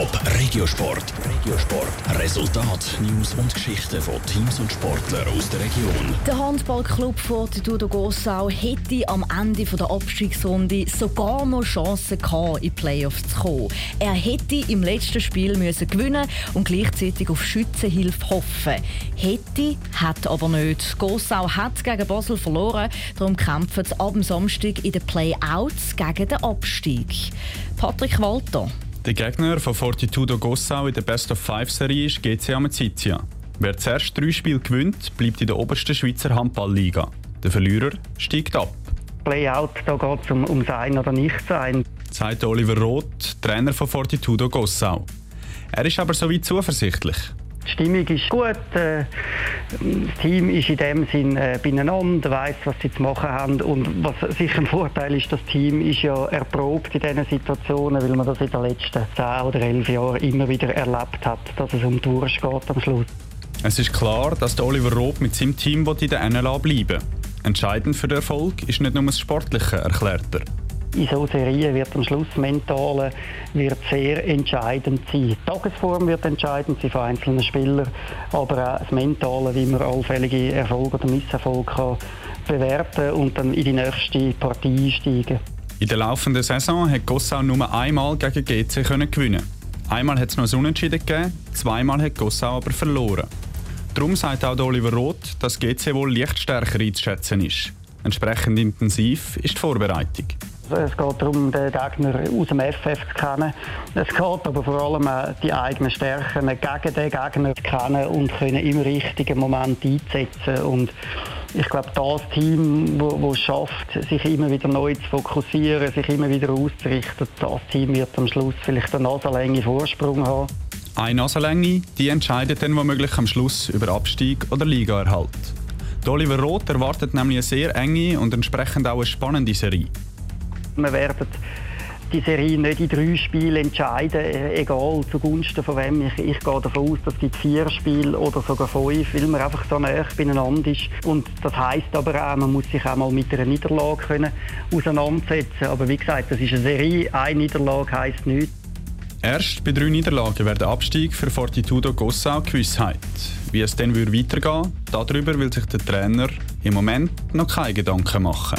Top Regiosport. Regiosport. Resultat, News und Geschichten von Teams und Sportlern aus der Region. Der Handballclub von Tudo Gossau hätte am Ende der Abstiegsrunde sogar noch Chancen gehabt, in die Playoffs zu kommen. Er hätte im letzten Spiel müssen gewinnen und gleichzeitig auf Schützenhilfe hoffen. Hätte, hat aber nicht. Gossau hat gegen Basel verloren, darum kämpfen sie ab dem Samstag in den Playouts gegen den Abstieg. Patrick Walter. Der Gegner von Fortitudo Gossau in der Best of Five Serie ist GC Amicizia. Wer zuerst drei Spiele gewinnt, bleibt in der obersten Schweizer Handballliga. Der Verlierer steigt ab. Playout, da geht es um, um Sein oder Nichtsein. Sagt Oliver Roth, Trainer von Fortitudo Gossau. Er ist aber soweit zuversichtlich. Die Stimmung ist gut, äh, das Team ist in dem Sinn äh, beieinander, weiss, was sie zu machen haben und was sicher ein Vorteil ist, das Team ist ja erprobt in diesen Situationen, weil man das in den letzten zehn oder elf Jahren immer wieder erlebt hat, dass es um Durst geht am Schluss. Es ist klar, dass Oliver Roth mit seinem Team in der NLA bleiben will. Entscheidend für den Erfolg ist nicht nur das Sportliche, erklärt er in so Serien wird am Schluss Mentale wird sehr entscheidend sein. Die Tagesform wird entscheidend sein von einzelnen Spielern, aber auch das Mentale, wie man allfällige Erfolge oder Misserfolge kann bewerten und dann in die nächste Partie einsteigen. In der laufenden Saison hat Gossau nur einmal gegen GC können gewinnen. Einmal hat es noch ein Unentschieden gegeben, zweimal hat Gossau aber verloren. Darum sagt auch Oliver Roth, dass GC wohl leicht stärker einzuschätzen ist. Entsprechend intensiv ist die Vorbereitung. Es geht darum, den Gegner aus dem FF zu kennen. Es geht aber vor allem auch die eigenen Stärken gegen den Gegner zu kennen und können im richtigen Moment einzusetzen. Und ich glaube, das Team, das es schafft, sich immer wieder neu zu fokussieren, sich immer wieder auszurichten, das Team wird am Schluss vielleicht eine Nasenlänge Vorsprung haben. Eine Nasenlänge, die entscheidet dann womöglich am Schluss über Abstieg oder Ligaerhalt. Oliver Roth erwartet nämlich eine sehr enge und entsprechend auch eine spannende Serie. Wir werden die Serie nicht in drei Spielen entscheiden, äh, egal zugunsten von wem. Ich, ich gehe davon aus, dass es vier Spiele oder sogar fünf, weil man einfach so nah beieinander ist. Und das heisst aber auch, man muss sich auch mal mit einer Niederlage können auseinandersetzen. Aber wie gesagt, das ist eine Serie, eine Niederlage heisst nichts. Erst bei drei Niederlagen wäre der Abstieg für Fortitudo Gossau Gewissheit. Wie es dann weitergehen würde, darüber will sich der Trainer im Moment noch keine Gedanken machen.